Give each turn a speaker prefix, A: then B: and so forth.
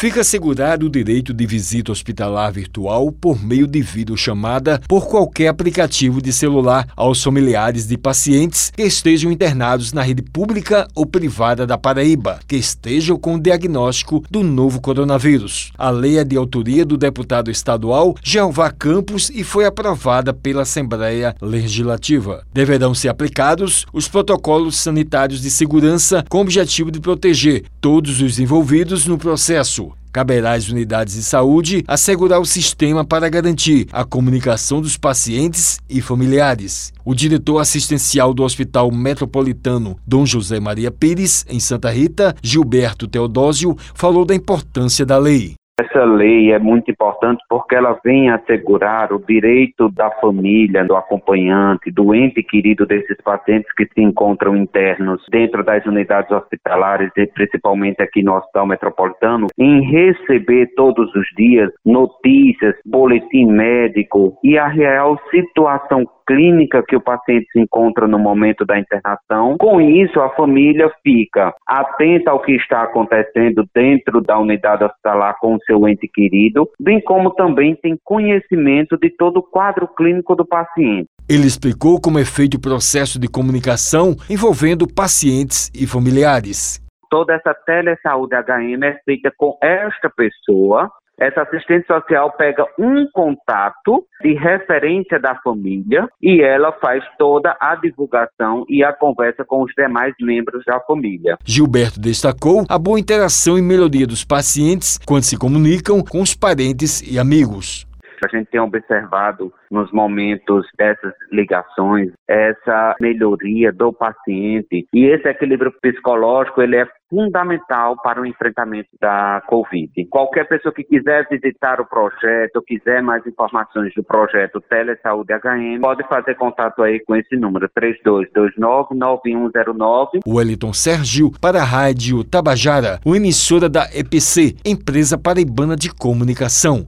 A: fica assegurado o direito de visita hospitalar virtual por meio de videochamada por qualquer aplicativo de celular aos familiares de pacientes que estejam internados na rede pública ou privada da Paraíba, que estejam com o diagnóstico do novo coronavírus. A lei é de autoria do deputado estadual Jeová Campos e foi aprovada pela Assembleia Legislativa. Deverão ser aplicados os protocolos sanitários de segurança com o objetivo de proteger todos os envolvidos no processo. Caberá às unidades de saúde assegurar o sistema para garantir a comunicação dos pacientes e familiares. O diretor assistencial do Hospital Metropolitano Dom José Maria Pires, em Santa Rita, Gilberto Teodósio, falou da importância da lei.
B: Essa lei é muito importante porque ela vem assegurar o direito da família, do acompanhante, do ente querido desses pacientes que se encontram internos dentro das unidades hospitalares e principalmente aqui no Hospital Metropolitano, em receber todos os dias notícias, boletim médico e a real situação clínica que o paciente se encontra no momento da internação. Com isso, a família fica atenta ao que está acontecendo dentro da unidade hospitalar com o seu ente querido, bem como também tem conhecimento de todo o quadro clínico do paciente.
A: Ele explicou como é feito o processo de comunicação envolvendo pacientes e familiares.
B: Toda essa telesaúde HM é feita com esta pessoa essa assistente social pega um contato de referência da família e ela faz toda a divulgação e a conversa com os demais membros da família.
A: Gilberto destacou a boa interação e melhoria dos pacientes quando se comunicam com os parentes e amigos.
B: A gente tem observado nos momentos dessas ligações essa melhoria do paciente e esse equilíbrio psicológico ele é fundamental para o enfrentamento da Covid. Qualquer pessoa que quiser visitar o projeto, quiser mais informações do projeto Telesaúde HM, pode fazer contato aí com esse número 32299109.
A: Wellington Sérgio para a Rádio Tabajara, o emissora da EPC, Empresa Paraibana de Comunicação.